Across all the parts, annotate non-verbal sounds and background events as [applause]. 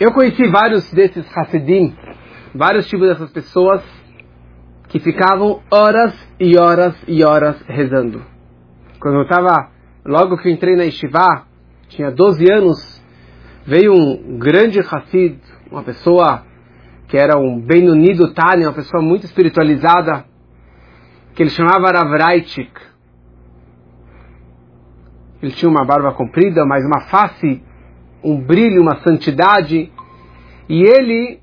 Eu conheci vários desses Hassidim, vários tipos dessas pessoas que ficavam horas e horas e horas rezando. Quando eu estava, logo que entrei na Yeshiva, tinha 12 anos, veio um grande Hassid, uma pessoa que era um bem unido Tani, uma pessoa muito espiritualizada, que ele chamava Ravraitik. Ele tinha uma barba comprida, mas uma face, um brilho, uma santidade. E ele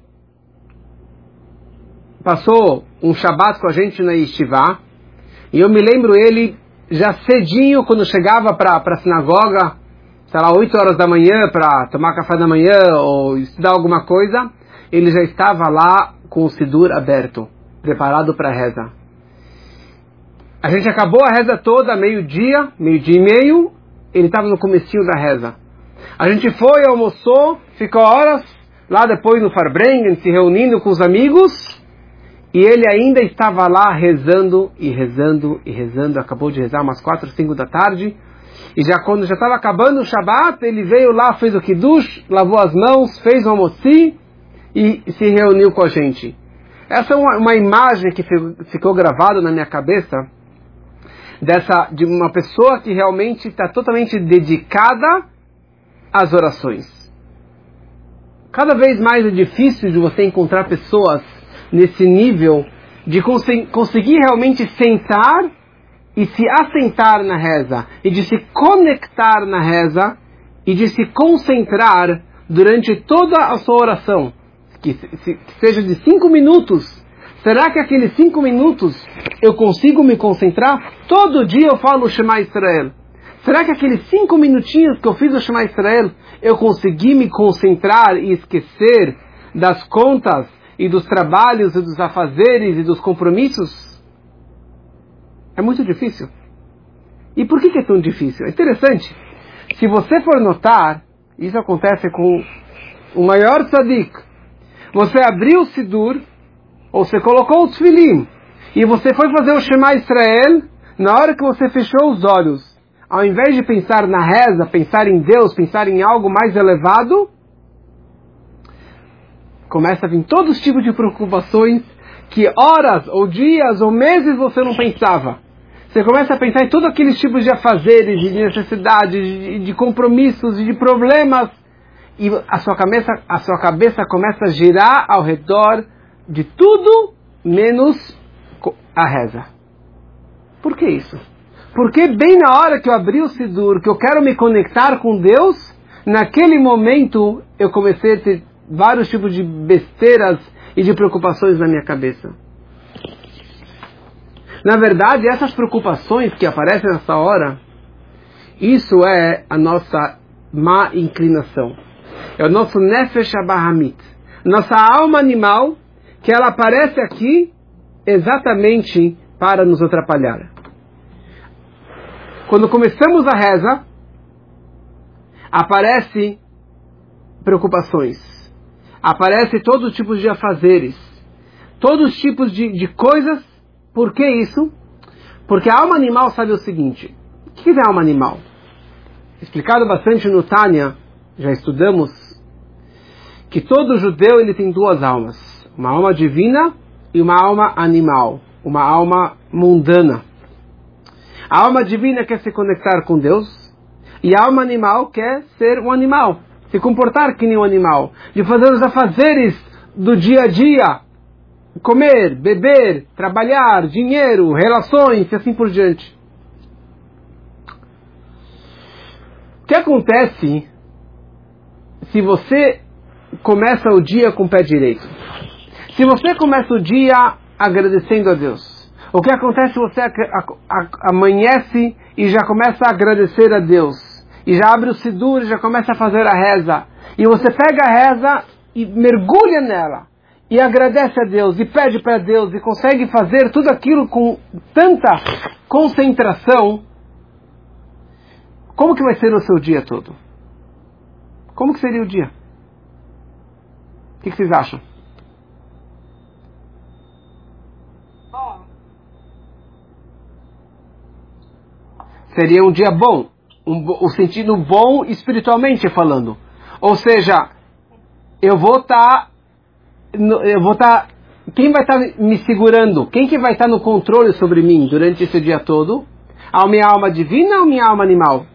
passou um Shabat com a gente na Yeshiva. E eu me lembro ele já cedinho, quando chegava para a sinagoga, sei lá, 8 horas da manhã, para tomar café da manhã ou estudar alguma coisa, ele já estava lá com o Sidur aberto, preparado para a reza. A gente acabou a reza toda, meio-dia, meio-dia e meio, ele estava no comecinho da reza. A gente foi, almoçou, ficou horas lá depois no Farbrengen, se reunindo com os amigos, e ele ainda estava lá rezando e rezando e rezando, acabou de rezar umas quatro, cinco da tarde, e já quando já estava acabando o Shabat, ele veio lá, fez o Kiddush, lavou as mãos, fez o Amossi e se reuniu com a gente. Essa é uma, uma imagem que ficou gravada na minha cabeça dessa de uma pessoa que realmente está totalmente dedicada às orações. Cada vez mais é difícil de você encontrar pessoas nesse nível de cons conseguir realmente sentar e se assentar na reza, e de se conectar na reza, e de se concentrar durante toda a sua oração, que, se, que seja de cinco minutos. Será que aqueles cinco minutos eu consigo me concentrar? Todo dia eu falo Shema Israel. Será que aqueles cinco minutinhos que eu fiz o Shema Israel, eu consegui me concentrar e esquecer das contas e dos trabalhos e dos afazeres e dos compromissos? É muito difícil. E por que, que é tão difícil? É interessante. Se você for notar, isso acontece com o maior tzadik. Você abriu o Sidur, ou você colocou o Tfilim, e você foi fazer o Shema Israel, na hora que você fechou os olhos, ao invés de pensar na reza, pensar em Deus, pensar em algo mais elevado, começa a vir todos os tipos de preocupações que horas ou dias ou meses você não pensava. Você começa a pensar em todos aqueles tipos de afazeres, de necessidades, de, compromissos e de problemas. E a sua, cabeça, a sua cabeça começa a girar ao redor de tudo menos a reza. Por que isso? Porque bem na hora que eu abri o Sidur, que eu quero me conectar com Deus, naquele momento eu comecei a ter vários tipos de besteiras e de preocupações na minha cabeça. Na verdade, essas preocupações que aparecem nessa hora, isso é a nossa má inclinação. É o nosso Nefesh Abahamit. Nossa alma animal, que ela aparece aqui exatamente para nos atrapalhar. Quando começamos a reza, aparece preocupações, aparece todos os tipos de afazeres, todos os tipos de, de coisas por que isso? Porque a alma animal sabe o seguinte: o que é alma animal? Explicado bastante no Tânia, já estudamos, que todo judeu ele tem duas almas: uma alma divina e uma alma animal, uma alma mundana. A alma divina quer se conectar com Deus e a alma animal quer ser um animal, se comportar que nem um animal, de fazer os afazeres do dia a dia, comer, beber, trabalhar, dinheiro, relações e assim por diante. O que acontece se você começa o dia com o pé direito? Se você começa o dia agradecendo a Deus, o que acontece você amanhece e já começa a agradecer a Deus? E já abre o Sidur e já começa a fazer a reza. E você pega a reza e mergulha nela e agradece a Deus e pede para Deus e consegue fazer tudo aquilo com tanta concentração, como que vai ser o seu dia todo? Como que seria o dia? O que, que vocês acham? Seria um dia bom, um, o sentido bom espiritualmente falando. Ou seja, eu vou estar, tá, eu vou estar, tá, quem vai estar tá me segurando? Quem que vai estar tá no controle sobre mim durante esse dia todo? A minha alma divina ou minha alma animal?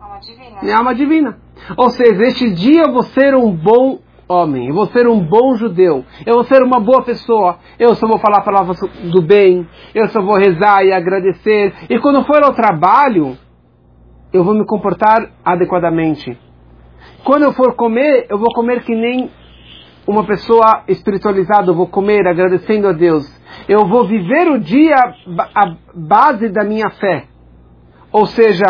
Alma divina. Minha alma divina. Ou seja, este dia eu vou ser um bom homem, eu vou ser um bom judeu, eu vou ser uma boa pessoa, eu só vou falar palavras do bem, eu só vou rezar e agradecer, e quando for ao trabalho, eu vou me comportar adequadamente. Quando eu for comer, eu vou comer que nem uma pessoa espiritualizada, eu vou comer agradecendo a Deus. Eu vou viver o dia a base da minha fé. Ou seja,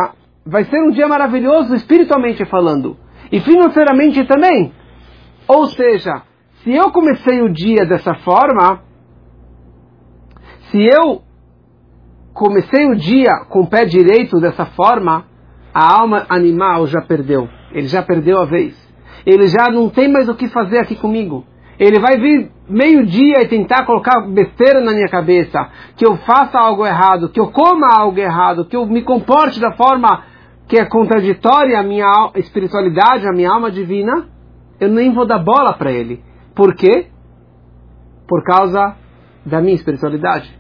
vai ser um dia maravilhoso espiritualmente falando. E financeiramente também. Ou seja, se eu comecei o dia dessa forma, se eu comecei o dia com o pé direito dessa forma, a alma animal já perdeu. Ele já perdeu a vez. Ele já não tem mais o que fazer aqui comigo. Ele vai vir meio-dia e tentar colocar besteira na minha cabeça, que eu faça algo errado, que eu coma algo errado, que eu me comporte da forma que é contraditória à minha espiritualidade, à minha alma divina. Eu nem vou dar bola para ele. Por quê? Por causa da minha espiritualidade.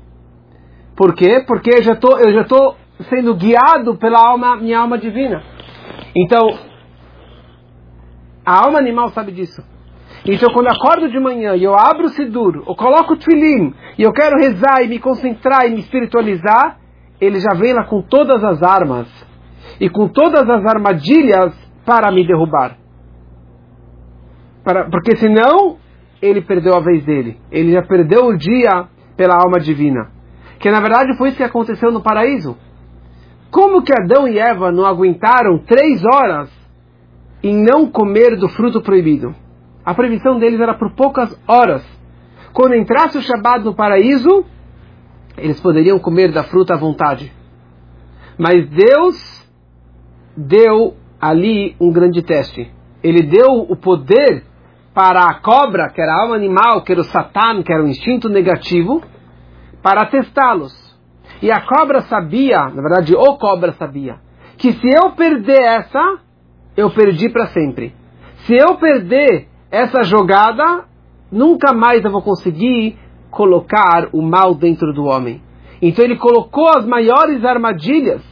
Por quê? Porque eu já tô, eu já estou sendo guiado pela alma, minha alma divina. Então, a alma animal sabe disso. Então, quando eu acordo de manhã e eu abro o Sidur, eu coloco o Tfilim, e eu quero rezar e me concentrar e me espiritualizar, ele já vem lá com todas as armas e com todas as armadilhas para me derrubar. Para, porque senão, ele perdeu a vez dele. Ele já perdeu o dia pela alma divina. Que na verdade foi isso que aconteceu no paraíso. Como que Adão e Eva não aguentaram três horas em não comer do fruto proibido? A proibição deles era por poucas horas. Quando entrasse o Shabat no paraíso, eles poderiam comer da fruta à vontade. Mas Deus deu ali um grande teste. Ele deu o poder para a cobra, que era a alma animal, que era o Satan, que era o instinto negativo, para testá-los. E a cobra sabia, na verdade, o cobra sabia, que se eu perder essa, eu perdi para sempre. Se eu perder essa jogada, nunca mais eu vou conseguir colocar o mal dentro do homem. Então ele colocou as maiores armadilhas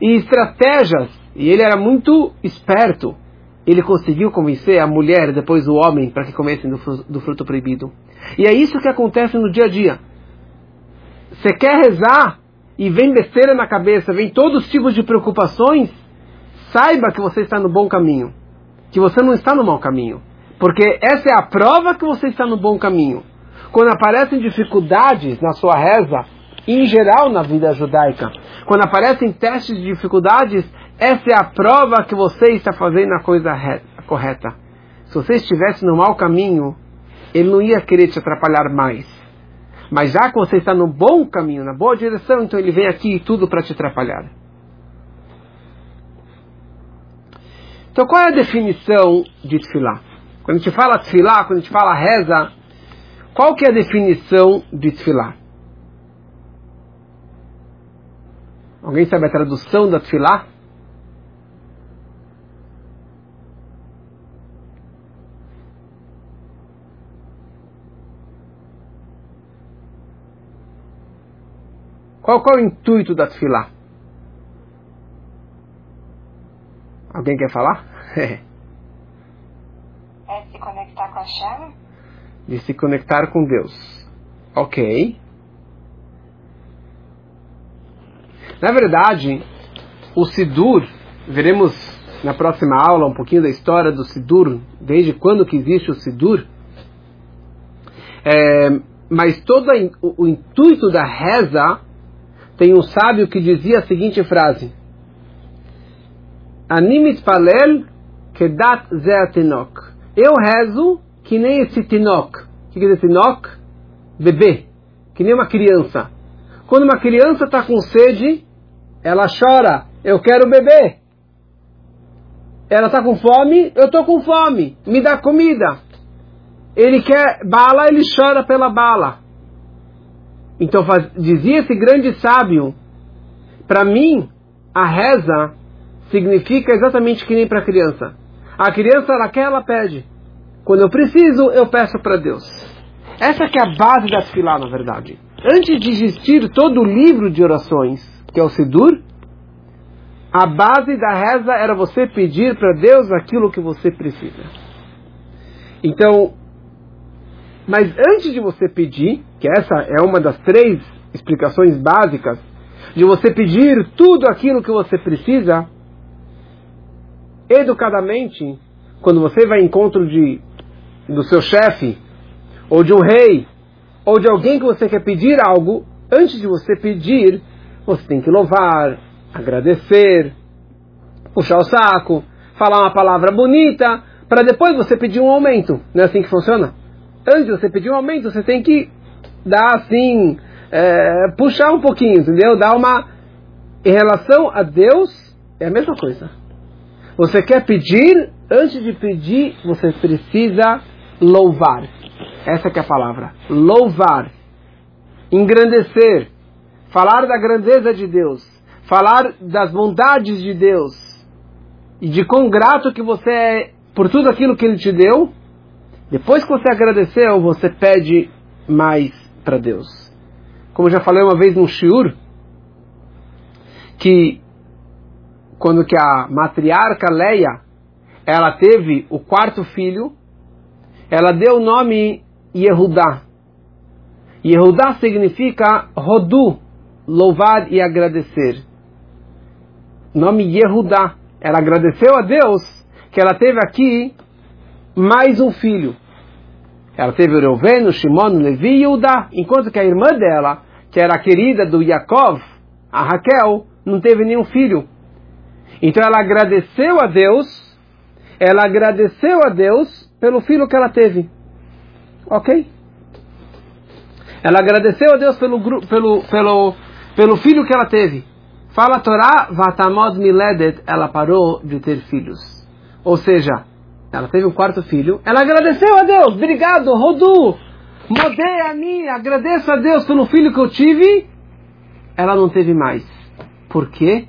e estratégias, e ele era muito esperto. Ele conseguiu convencer a mulher, depois o homem, para que comessem do, do fruto proibido. E é isso que acontece no dia a dia. Você quer rezar, e vem besteira na cabeça, vem todos os tipos de preocupações, saiba que você está no bom caminho, que você não está no mau caminho, porque essa é a prova que você está no bom caminho. Quando aparecem dificuldades na sua reza, em geral na vida judaica, quando aparecem testes de dificuldades, essa é a prova que você está fazendo a coisa correta. Se você estivesse no mau caminho, ele não ia querer te atrapalhar mais. Mas já que você está no bom caminho, na boa direção, então ele vem aqui e tudo para te atrapalhar. Então qual é a definição de tefilá? Quando a gente fala tefilá, quando a gente fala reza, qual que é a definição de tefilá? Alguém sabe a tradução da tefilá? Qual, qual é o intuito da tefilá? Alguém quer falar? [laughs] é se conectar com a chama? De se conectar com Deus. Ok. Na verdade, o Sidur, veremos na próxima aula um pouquinho da história do Sidur, desde quando que existe o Sidur. É, mas todo o, o intuito da reza tem um sábio que dizia a seguinte frase: Animit palel kedat zeatinok. Eu rezo que nem esse tinok. O que quer dizer tinok? Bebê. Que nem uma criança. Quando uma criança está com sede, ela chora. Eu quero beber. Ela está com fome, eu estou com fome. Me dá comida. Ele quer bala, ele chora pela bala. Então faz, dizia esse grande sábio, para mim a reza significa exatamente que nem para a criança. A criança ela quer, ela pede. Quando eu preciso, eu peço para Deus. Essa que é a base da Tfilá, na verdade. Antes de existir todo o livro de orações, que é o Sidur, a base da reza era você pedir para Deus aquilo que você precisa. Então, mas antes de você pedir, que essa é uma das três explicações básicas, de você pedir tudo aquilo que você precisa, educadamente, quando você vai em encontro de, do seu chefe, ou de um rei, ou de alguém que você quer pedir algo, antes de você pedir, você tem que louvar, agradecer, puxar o saco, falar uma palavra bonita, para depois você pedir um aumento. Não é assim que funciona? Antes de você pedir um aumento, você tem que dar assim, é, puxar um pouquinho, entendeu? Dar uma. Em relação a Deus, é a mesma coisa. Você quer pedir, antes de pedir, você precisa louvar. Essa é a palavra. Louvar. Engrandecer. Falar da grandeza de Deus. Falar das bondades de Deus. E de quão grato que você é por tudo aquilo que Ele te deu. Depois que você agradeceu, você pede mais para Deus. Como já falei uma vez no Shiur, que quando que a matriarca Leia, ela teve o quarto filho, ela deu o nome Yehudá. Yehudá significa Rodu, louvar e agradecer. Nome Yehudá. Ela agradeceu a Deus que ela teve aqui mais um filho. Ela teve o Reuven, o Shimon, o Levi e o Udá, enquanto que a irmã dela, que era a querida do Yaakov, a Raquel, não teve nenhum filho. Então ela agradeceu a Deus, ela agradeceu a Deus pelo filho que ela teve. Ok? Ela agradeceu a Deus pelo, pelo, pelo, pelo filho que ela teve. Fala a Torá, Vatamod Miledet, ela parou de ter filhos. Ou seja, ela teve um quarto filho, ela agradeceu a Deus, obrigado, Rodu, modei a mim, agradeço a Deus pelo filho que eu tive. Ela não teve mais. Por quê?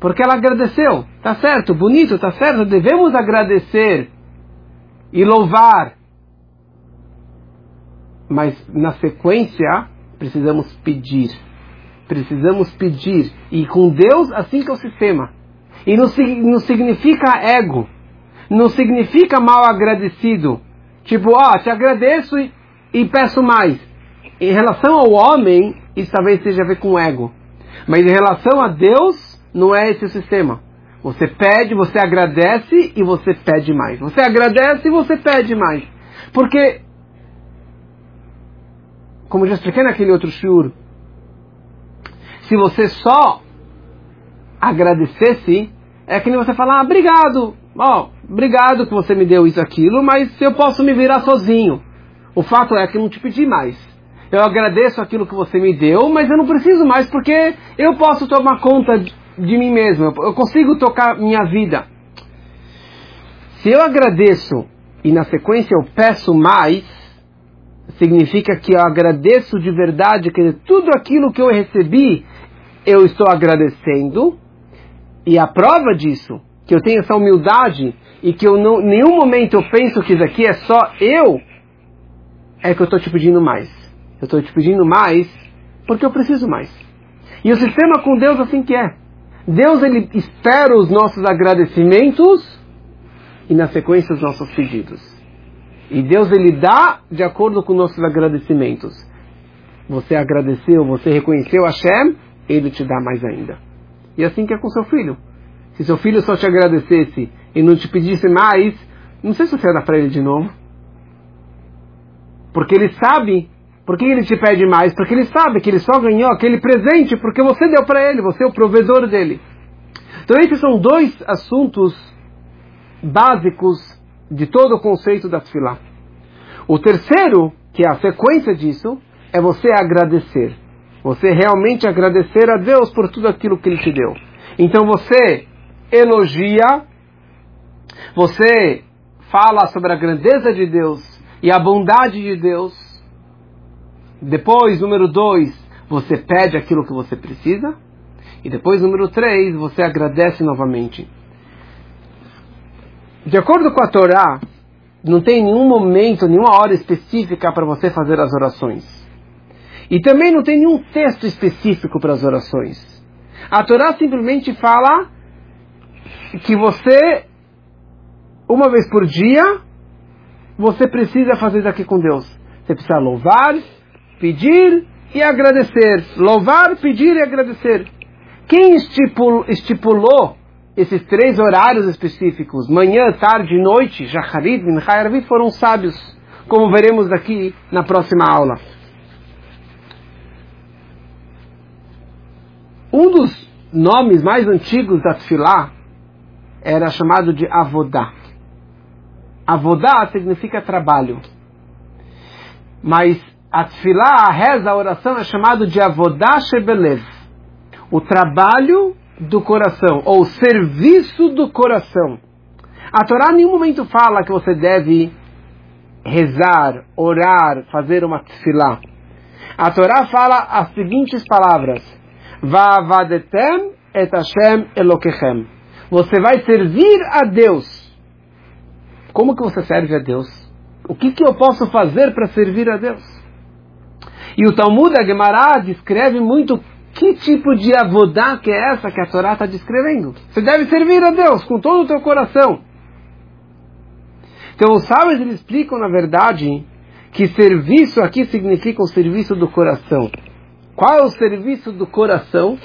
Porque ela agradeceu. Tá certo, bonito, tá certo, devemos agradecer e louvar. Mas na sequência, precisamos pedir. Precisamos pedir. E com Deus, assim que é o sistema. E não, não significa ego não significa mal agradecido. Tipo, ó, oh, te agradeço e, e, peço mais. Em relação ao homem, isso talvez seja a ver com ego. Mas em relação a Deus, não é esse o sistema. Você pede, você agradece e você pede mais. Você agradece e você pede mais. Porque, como já expliquei naquele outro shur, se você só agradecesse, é que nem você falar, ah, obrigado, ó, obrigado que você me deu isso, aquilo, mas eu posso me virar sozinho. O fato é que eu não te pedi mais. Eu agradeço aquilo que você me deu, mas eu não preciso mais porque eu posso tomar conta de mim mesmo. Eu consigo tocar minha vida. Se eu agradeço e na sequência eu peço mais, significa que eu agradeço de verdade que tudo aquilo que eu recebi, eu estou agradecendo. E a prova disso que eu tenho essa humildade e que eu não, nenhum momento eu penso que isso aqui é só eu, é que eu estou te pedindo mais. Eu estou te pedindo mais porque eu preciso mais. E o sistema com Deus assim que é. Deus ele espera os nossos agradecimentos e na sequência os nossos pedidos. E Deus ele dá de acordo com nossos agradecimentos. Você agradeceu, você reconheceu Hashem, ele te dá mais ainda. E assim que é com seu filho. Se seu filho só te agradecesse e não te pedisse mais, não sei se você dar para ele de novo. Porque ele sabe, por que ele te pede mais? Porque ele sabe que ele só ganhou aquele presente porque você deu para ele, você é o provedor dele. Então esses são dois assuntos básicos de todo o conceito da Tfilá. O terceiro, que é a sequência disso, é você agradecer. Você realmente agradecer a Deus por tudo aquilo que Ele te deu. Então você elogia, você fala sobre a grandeza de Deus e a bondade de Deus. Depois, número dois, você pede aquilo que você precisa. E depois, número três, você agradece novamente. De acordo com a Torá, não tem nenhum momento, nenhuma hora específica para você fazer as orações. E também não tem nenhum texto específico para as orações. A Torá simplesmente fala que você, uma vez por dia, você precisa fazer isso aqui com Deus. Você precisa louvar, pedir e agradecer. Louvar, pedir e agradecer. Quem estipulou, estipulou esses três horários específicos, manhã, tarde e noite, Minchai e Arvit, foram sábios, como veremos aqui na próxima aula. Um dos nomes mais antigos da Tfilá era chamado de Avodá. Avodá significa trabalho. Mas a Tfilá, a reza, a oração é chamado de Avodá Shebelev. O trabalho do coração, ou serviço do coração. A Torá em nenhum momento fala que você deve rezar, orar, fazer uma tefilá. A Torá fala as seguintes palavras: Va'avadetem et Hashem Elokechem. Você vai servir a Deus. Como que você serve a Deus? O que, que eu posso fazer para servir a Deus? E o Talmud, a Gemara, descreve muito que tipo de avodá que é essa que a Torá está descrevendo? Você deve servir a Deus com todo o teu coração. Então os sábios eles explicam, na verdade, que serviço aqui significa o serviço do coração. Qual é o serviço do coração?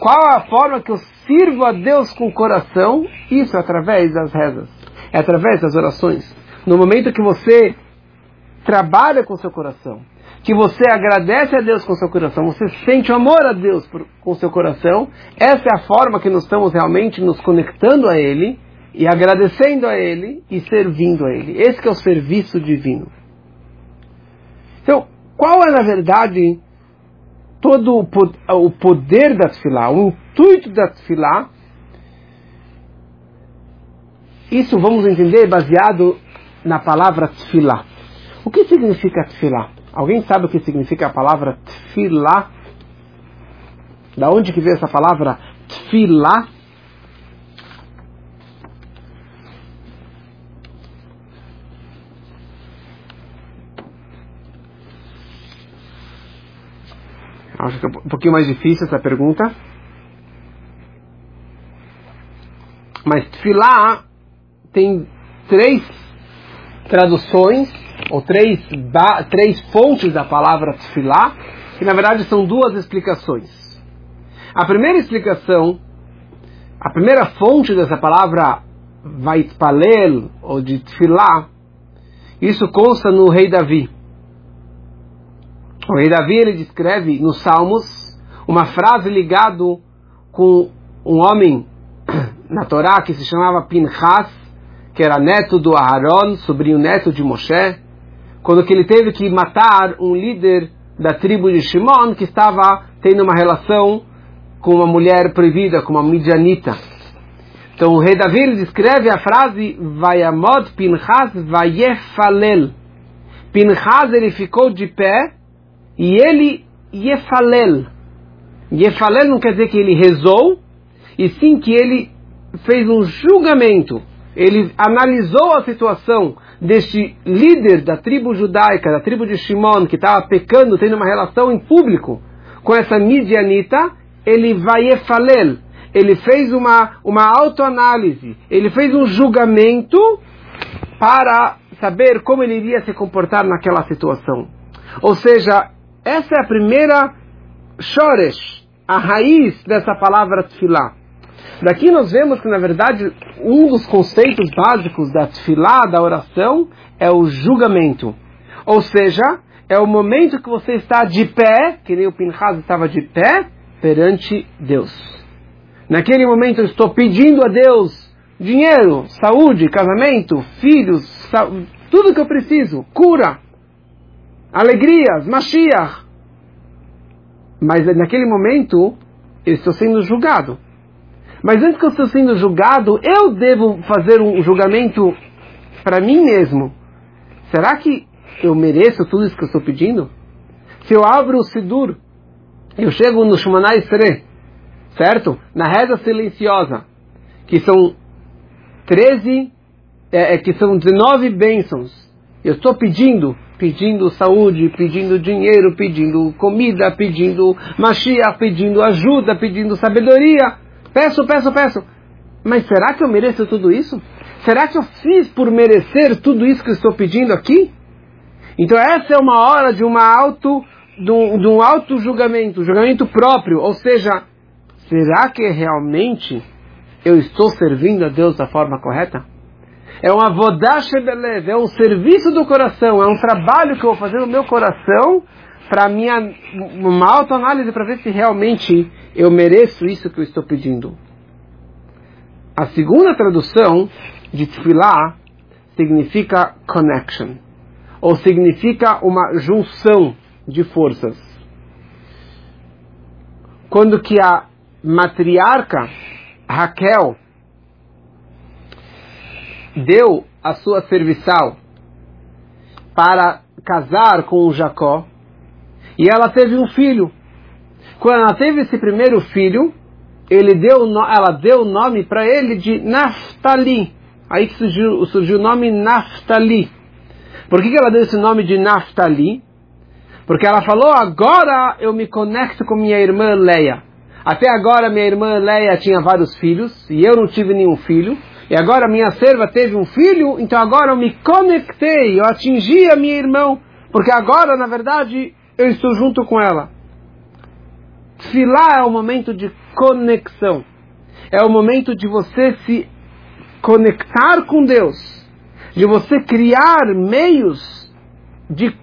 Qual é a forma que eu sirvo a Deus com o coração? Isso é através das rezas, é através das orações. No momento que você trabalha com o seu coração, que você agradece a Deus com seu coração, você sente amor a Deus por, com seu coração, essa é a forma que nós estamos realmente nos conectando a Ele e agradecendo a Ele e servindo a Ele. Esse é o serviço divino. Então, qual é na verdade todo o poder da Tfilá, o intuito da Tfilá? Isso vamos entender baseado na palavra Tfilá. O que significa Tfilá? Alguém sabe o que significa a palavra tfilá? Da onde que veio essa palavra tfilá? Acho que é um pouquinho mais difícil essa pergunta. Mas tfilá tem três traduções ou três, três fontes da palavra tefilá, que na verdade são duas explicações. A primeira explicação, a primeira fonte dessa palavra vaitpalel, ou de tefilá, isso consta no rei Davi. O rei Davi ele descreve nos Salmos uma frase ligado com um homem [clears throat] na Torá que se chamava Pinchas, que era neto do Aharon, sobrinho neto de Moshe, quando que ele teve que matar um líder da tribo de Shimon que estava tendo uma relação com uma mulher proibida, com uma midianita. Então o rei Davi descreve a frase Vayamod Pinchas Vayefalel. Pinchas ele ficou de pé e ele Yefalel. Yefalel não quer dizer que ele rezou, e sim que ele fez um julgamento. Ele analisou a situação deste líder da tribo judaica, da tribo de Shimon, que estava pecando, tendo uma relação em público com essa midianita, ele vai falel. Ele fez uma, uma autoanálise, ele fez um julgamento para saber como ele iria se comportar naquela situação. Ou seja, essa é a primeira shoresh, a raiz dessa palavra tefillah. Daqui nós vemos que, na verdade, um dos conceitos básicos da tefilá, da oração, é o julgamento. Ou seja, é o momento que você está de pé, que nem o Pinchas estava de pé, perante Deus. Naquele momento eu estou pedindo a Deus dinheiro, saúde, casamento, filhos, tudo que eu preciso, cura, alegrias, Mashiach. Mas naquele momento eu estou sendo julgado. Mas antes que eu estou sendo julgado, eu devo fazer um julgamento para mim mesmo. Será que eu mereço tudo isso que eu estou pedindo? Se eu abro o Sidur, eu chego no Shumanai Sre, certo? Na reza silenciosa, que são 13 é, é, que são 19 bênçãos. Eu estou pedindo, pedindo saúde, pedindo dinheiro, pedindo comida, pedindo Mashiach, pedindo ajuda, pedindo sabedoria. Peço, peço, peço. Mas será que eu mereço tudo isso? Será que eu fiz por merecer tudo isso que eu estou pedindo aqui? Então essa é uma hora de uma auto de um, de um auto julgamento, julgamento próprio, ou seja, será que realmente eu estou servindo a Deus da forma correta? É um avodash belev, é um serviço do coração, é um trabalho que eu vou fazer no meu coração para minha uma autoanálise para ver se realmente eu mereço isso que eu estou pedindo. A segunda tradução de tefillah significa connection, ou significa uma junção de forças. Quando que a matriarca Raquel deu a sua serviçal para casar com Jacó, e ela teve um filho. Quando ela teve esse primeiro filho, ele deu, ela deu o nome para ele de Naftali. Aí que surgiu, surgiu o nome Naftali. Por que, que ela deu esse nome de Naftali? Porque ela falou, agora eu me conecto com minha irmã Leia. Até agora minha irmã Leia tinha vários filhos e eu não tive nenhum filho. E agora minha serva teve um filho, então agora eu me conectei, eu atingi a minha irmã. Porque agora, na verdade, eu estou junto com ela. Filar é o momento de conexão. É o momento de você se conectar com Deus. De você criar meios de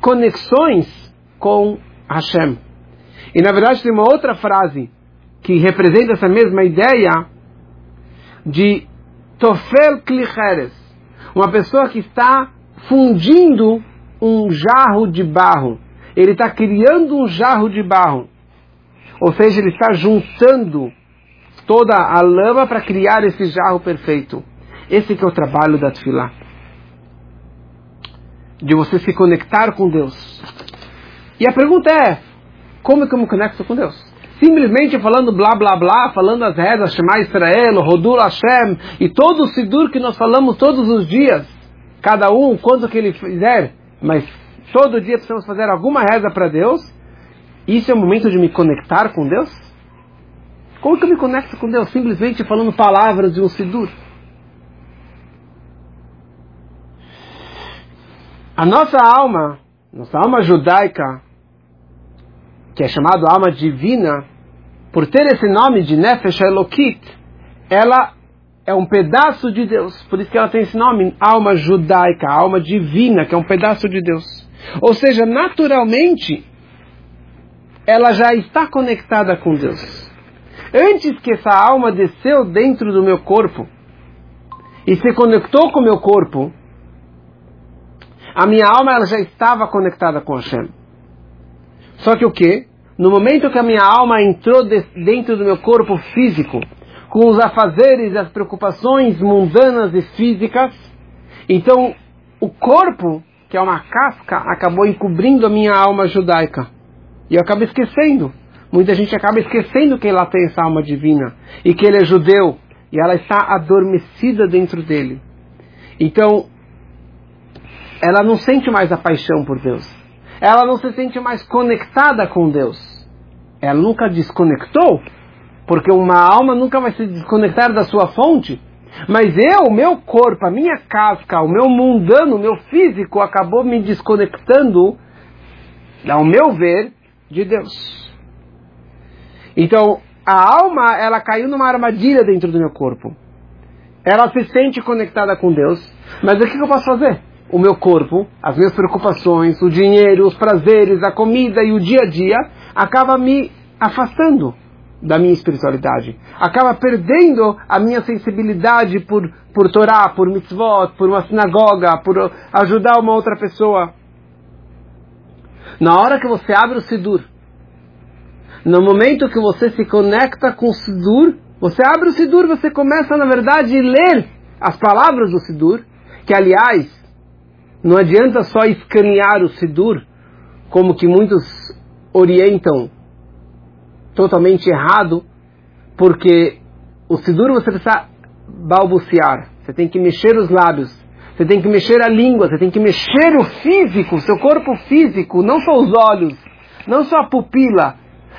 conexões com Hashem. E na verdade tem uma outra frase que representa essa mesma ideia de Tofel Klicheres, uma pessoa que está fundindo um jarro de barro. Ele está criando um jarro de barro. Ou seja, ele está juntando toda a lama para criar esse jarro perfeito. Esse que é o trabalho da Tfilah de você se conectar com Deus. E a pergunta é: como é que eu me conecto com Deus? Simplesmente falando blá blá blá, falando as rezas, Shema Israel, Rodul Hashem, e todo o Sidur que nós falamos todos os dias, cada um, quanto que ele fizer, mas todo dia precisamos fazer alguma reza para Deus, isso é o momento de me conectar com Deus? Como que eu me conecto com Deus? Simplesmente falando palavras de um Sidur. A nossa alma, nossa alma judaica, que é chamada alma divina, por ter esse nome de Nefesh Elokit, ela é um pedaço de Deus. Por isso que ela tem esse nome, alma judaica, alma divina, que é um pedaço de Deus. Ou seja, naturalmente, ela já está conectada com Deus. Antes que essa alma desceu dentro do meu corpo e se conectou com o meu corpo, a minha alma ela já estava conectada com Hashem. Só que o que? No momento que a minha alma entrou de, dentro do meu corpo físico, com os afazeres e as preocupações mundanas e físicas, então o corpo, que é uma casca, acabou encobrindo a minha alma judaica. E eu acabo esquecendo. Muita gente acaba esquecendo que ela tem essa alma divina e que ele é judeu e ela está adormecida dentro dele. Então, ela não sente mais a paixão por Deus. Ela não se sente mais conectada com Deus. Ela nunca desconectou, porque uma alma nunca vai se desconectar da sua fonte. Mas eu, meu corpo, a minha casca, o meu mundano, o meu físico acabou me desconectando, ao meu ver, de Deus. Então, a alma, ela caiu numa armadilha dentro do meu corpo. Ela se sente conectada com Deus, mas o que eu posso fazer? O meu corpo, as minhas preocupações, o dinheiro, os prazeres, a comida e o dia a dia, acaba me afastando da minha espiritualidade. Acaba perdendo a minha sensibilidade por, por Torá, por mitzvot, por uma sinagoga, por ajudar uma outra pessoa. Na hora que você abre o Sidur, no momento que você se conecta com o Sidur, você abre o Sidur, você começa, na verdade, a ler as palavras do Sidur, que aliás, não adianta só escanear o Sidur, como que muitos orientam totalmente errado, porque o Sidur você precisa balbuciar, você tem que mexer os lábios, você tem que mexer a língua, você tem que mexer o físico, o seu corpo físico, não só os olhos, não só a pupila,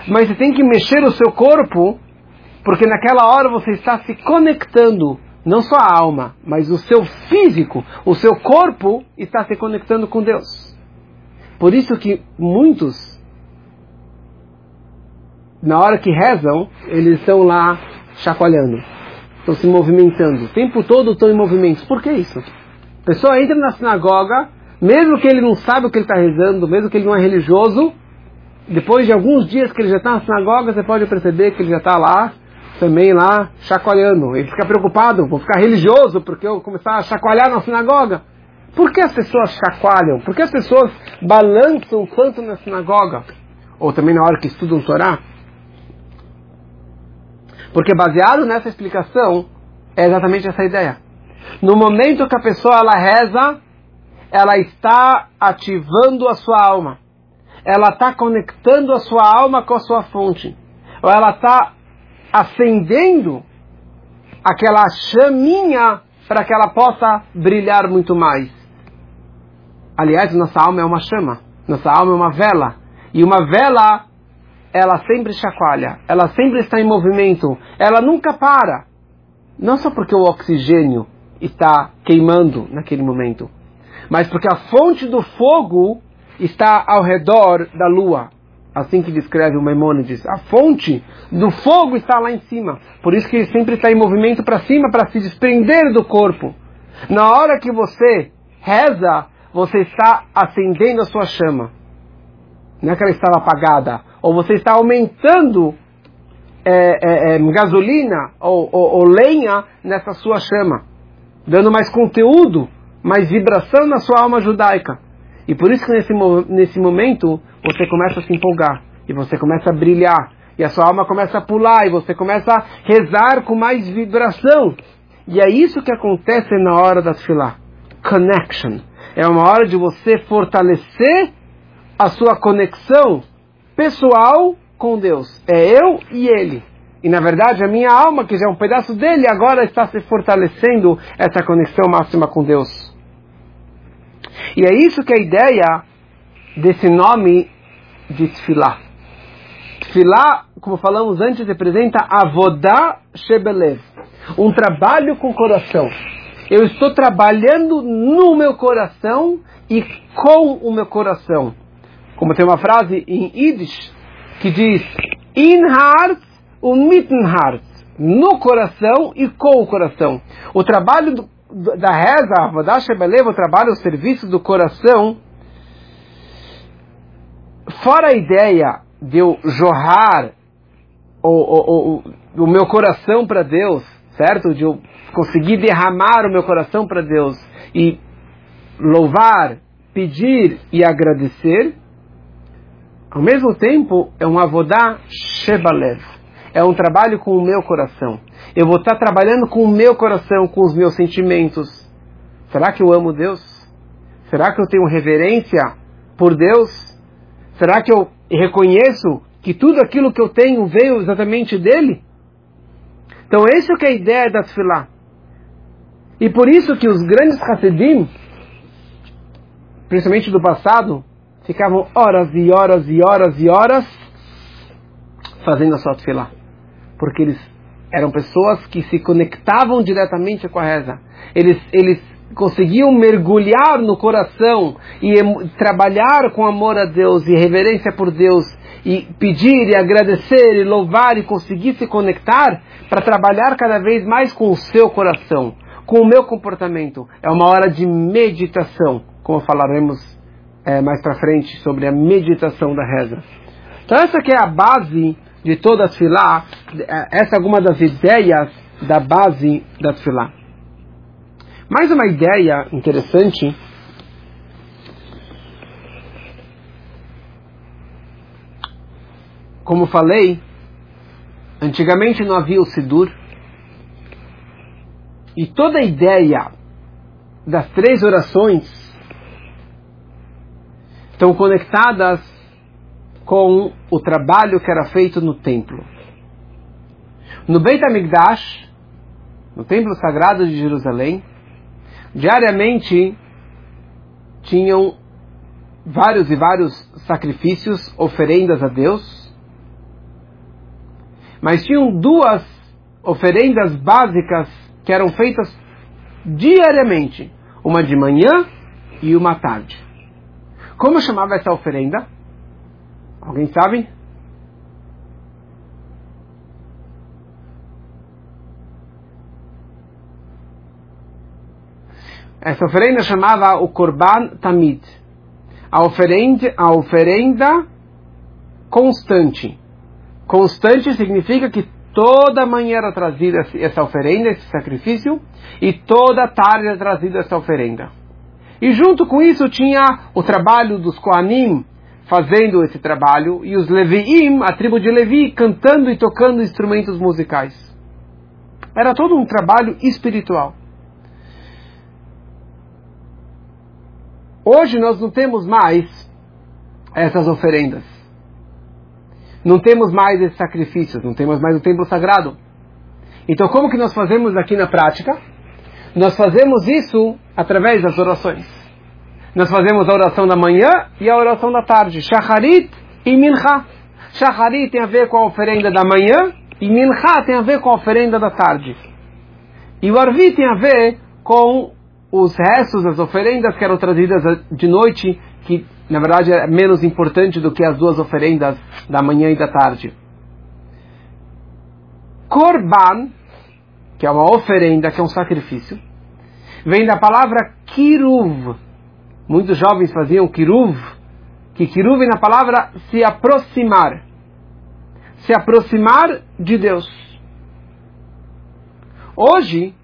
mas você tem que mexer o seu corpo, porque naquela hora você está se conectando, não só a alma, mas o seu físico, o seu corpo está se conectando com Deus. Por isso que muitos, na hora que rezam, eles estão lá chacoalhando, estão se movimentando, o tempo todo estão em movimentos. Por que isso? A pessoa entra na sinagoga, mesmo que ele não sabe o que ele está rezando, mesmo que ele não é religioso, depois de alguns dias que ele já está na sinagoga, você pode perceber que ele já está lá, também lá, chacoalhando. Ele fica preocupado, vou ficar religioso porque eu começar a chacoalhar na sinagoga. Por que as pessoas chacoalham? Por que as pessoas balançam tanto na sinagoga? Ou também na hora que estudam Torá? Porque baseado nessa explicação, é exatamente essa ideia. No momento que a pessoa ela reza, ela está ativando a sua alma. Ela está conectando a sua alma com a sua fonte. Ou ela está acendendo aquela chaminha para que ela possa brilhar muito mais. Aliás, nossa alma é uma chama. Nossa alma é uma vela. E uma vela ela sempre chacoalha, ela sempre está em movimento, ela nunca para. Não só porque o oxigênio está queimando naquele momento, mas porque a fonte do fogo está ao redor da lua. Assim que descreve o Maimônides. A fonte do fogo está lá em cima. Por isso que ele sempre está em movimento para cima para se desprender do corpo. Na hora que você reza, você está acendendo a sua chama. Não é que ela estava apagada ou você está aumentando é, é, é, gasolina ou, ou, ou lenha nessa sua chama, dando mais conteúdo, mais vibração na sua alma judaica. E por isso que nesse, nesse momento você começa a se empolgar, e você começa a brilhar, e a sua alma começa a pular, e você começa a rezar com mais vibração. E é isso que acontece na hora da fila. Connection. É uma hora de você fortalecer a sua conexão pessoal com Deus. É eu e ele. E na verdade a minha alma, que já é um pedaço dele, agora está se fortalecendo essa conexão máxima com Deus. E é isso que é a ideia desse nome de Tfilah. Tfilah, como falamos antes, representa Avodá Shebelev. Um trabalho com o coração. Eu estou trabalhando no meu coração e com o meu coração. Como tem uma frase em Yiddish que diz in heart o mitten heart, no coração e com o coração. O trabalho do, da reza, a Beleva, o trabalho, o serviço do coração, fora a ideia de eu jorrar o, o, o, o meu coração para Deus, certo? De eu conseguir derramar o meu coração para Deus e louvar, pedir e agradecer, ao mesmo tempo, é um avodá shebalev. É um trabalho com o meu coração. Eu vou estar trabalhando com o meu coração, com os meus sentimentos. Será que eu amo Deus? Será que eu tenho reverência por Deus? Será que eu reconheço que tudo aquilo que eu tenho veio exatamente dele? Então, essa é a ideia da Tfilah. E por isso que os grandes Hassidim, principalmente do passado, ficavam horas e horas e horas e horas fazendo a sua tefilá. Porque eles eram pessoas que se conectavam diretamente com a reza. Eles, eles conseguiam mergulhar no coração e trabalhar com amor a Deus e reverência por Deus e pedir e agradecer e louvar e conseguir se conectar para trabalhar cada vez mais com o seu coração, com o meu comportamento. É uma hora de meditação, como falaremos é, mais para frente sobre a meditação da reza. Então essa que é a base de toda a Tfilá, essa é alguma das ideias da base da Tfilá. Mais uma ideia interessante como falei, antigamente não havia o Sidur, e toda a ideia das três orações estão conectadas com o trabalho que era feito no templo. No Beit HaMikdash, no templo sagrado de Jerusalém, diariamente tinham vários e vários sacrifícios, oferendas a Deus, mas tinham duas oferendas básicas que eram feitas diariamente, uma de manhã e uma tarde. Como chamava essa oferenda? Alguém sabe? Essa oferenda chamava o Korban Tamid. A oferenda, a oferenda constante. Constante significa que toda manhã era trazida essa oferenda, esse sacrifício, e toda tarde era trazida essa oferenda. E junto com isso tinha o trabalho dos Koanim fazendo esse trabalho, e os Leviim, a tribo de Levi, cantando e tocando instrumentos musicais. Era todo um trabalho espiritual. Hoje nós não temos mais essas oferendas. Não temos mais esses sacrifícios, não temos mais o templo sagrado. Então como que nós fazemos aqui na prática? Nós fazemos isso através das orações. Nós fazemos a oração da manhã e a oração da tarde. Shacharit e Mincha. Shacharit tem a ver com a oferenda da manhã e Mincha tem a ver com a oferenda da tarde. E o Arvi tem a ver com os restos das oferendas que eram trazidas de noite, que na verdade é menos importante do que as duas oferendas da manhã e da tarde. Korban, que é uma oferenda, que é um sacrifício, vem da palavra kiruv. Muitos jovens faziam kiruv, que kiruv na palavra se aproximar. Se aproximar de Deus. Hoje,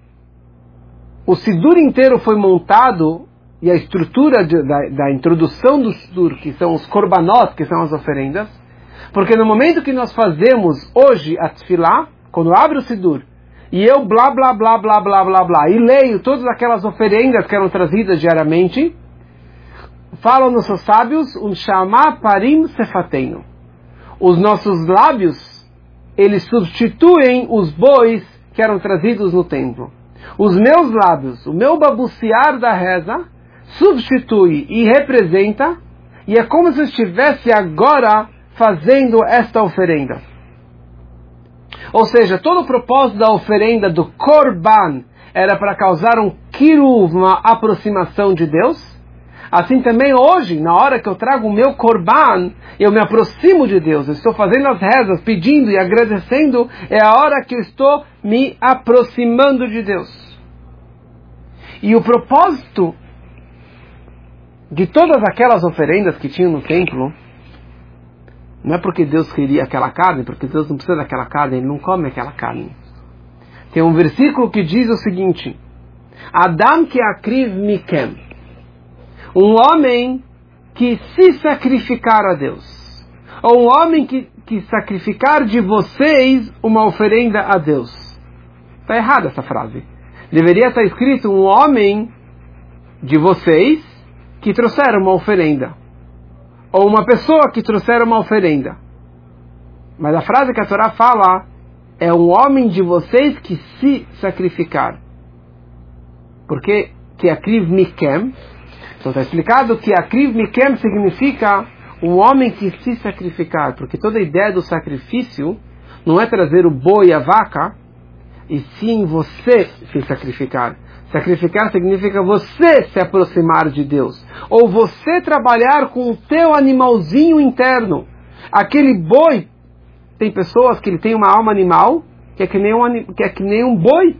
o Sidur inteiro foi montado e a estrutura de, da, da, introdução do Sidur, que são os korbanot, que são as oferendas, porque no momento que nós fazemos hoje a tefilá, quando abre o Sidur, e eu blá blá blá blá blá blá blá, e leio todas aquelas oferendas que eram trazidas diariamente, falam nossos sábios, um chamá parim sefateino. Os nossos lábios, eles substituem os bois que eram trazidos no templo os meus lábios, o meu babucear da reza, substitui e representa, e é como se eu estivesse agora fazendo esta oferenda. Ou seja, todo o propósito da oferenda do Korban era para causar um kiruv, uma aproximação de Deus, Assim também hoje, na hora que eu trago o meu korban, eu me aproximo de Deus. Eu estou fazendo as rezas, pedindo e agradecendo. É a hora que eu estou me aproximando de Deus. E o propósito de todas aquelas oferendas que tinham no templo não é porque Deus queria aquela carne, porque Deus não precisa daquela carne, Ele não come aquela carne. Tem um versículo que diz o seguinte: Adam que akriv mikem um homem que se sacrificar a Deus, ou um homem que, que sacrificar de vocês uma oferenda a Deus. Está errada essa frase. Deveria estar escrito um homem de vocês que trouxeram uma oferenda. Ou uma pessoa que trouxeram uma oferenda. Mas a frase que a Torá fala é um homem de vocês que se sacrificar. Porque que akriv mikem então está explicado que Akriv Mikem significa um homem que se sacrificar, porque toda a ideia do sacrifício não é trazer o boi e a vaca, e sim você se sacrificar. Sacrificar significa você se aproximar de Deus, ou você trabalhar com o teu animalzinho interno. Aquele boi, tem pessoas que ele tem uma alma animal, que é que nem um, que é que nem um boi.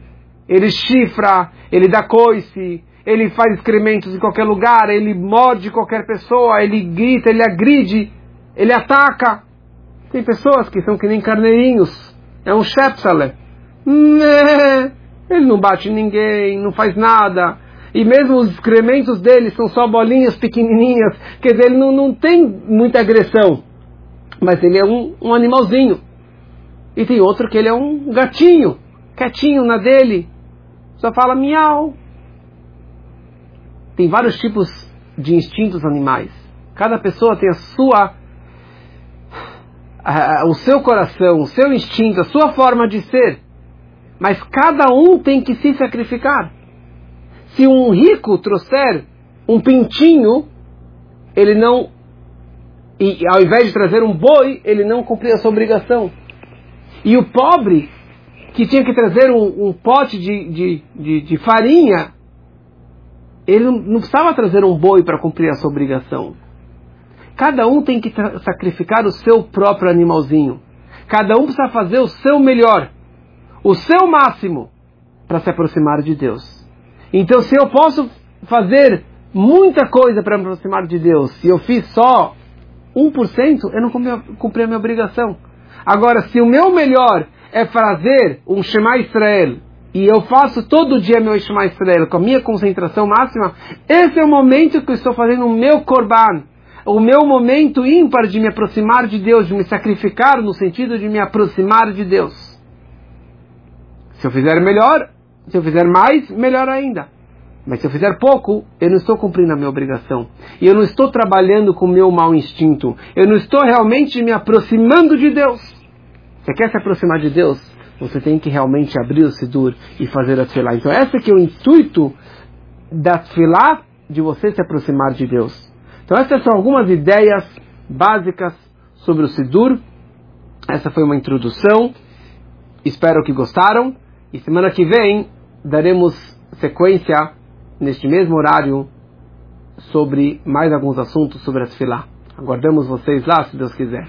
Ele chifra, ele dá coice, ele faz excrementos em qualquer lugar, ele morde qualquer pessoa, ele grita, ele agride, ele ataca. Tem pessoas que são que nem carneirinhos. É um Shepsale. Né? Ele não bate ninguém, não faz nada. E mesmo os excrementos dele são só bolinhas pequenininhas. Quer dizer, ele não, não tem muita agressão. Mas ele é um, um animalzinho. E tem outro que ele é um gatinho, quietinho na dele. Só fala miau, tem vários tipos de instintos animais. Cada pessoa tem a sua, a, o seu coração, o seu instinto, a sua forma de ser. mas cada um tem que se sacrificar. Se um rico trouxer um pintinho, ele não, e ao invés de trazer um boi, ele não cumpriu a sua obrigação. E o pobre, que tinha que trazer um, um pote de, de, de, de, farinha, ele não precisava trazer um boi para cumprir a sua obrigação. Cada um tem que sacrificar o seu próprio animalzinho. Cada um precisa fazer o seu melhor, o seu máximo, para se aproximar de Deus. Então, se eu posso fazer muita coisa para me aproximar de Deus, se eu fiz só 1%, eu não cumpri a minha obrigação. Agora, se o meu melhor é fazer um Shema Israel, e eu faço todo dia meu Shema Israel com a minha concentração máxima, esse é o momento que eu estou fazendo o meu Korban, o meu momento ímpar de me aproximar de Deus, de me sacrificar no sentido de me aproximar de Deus. Se eu fizer melhor, se eu fizer mais, melhor ainda. Mas se eu fizer pouco, eu não estou cumprindo a minha obrigação. E eu não estou trabalhando com o meu mau instinto. Eu não estou realmente me aproximando de Deus. Você quer se aproximar de Deus? Você tem que realmente abrir o Sidur e fazer a Tfilah. Então esse que é o intuito da Tfilah, de você se aproximar de Deus. Então essas são algumas ideias básicas sobre o Sidur. Essa foi uma introdução. Espero que gostaram. E semana que vem daremos sequência neste mesmo horário sobre mais alguns assuntos sobre a Tfilah. Aguardamos vocês lá, se Deus quiser.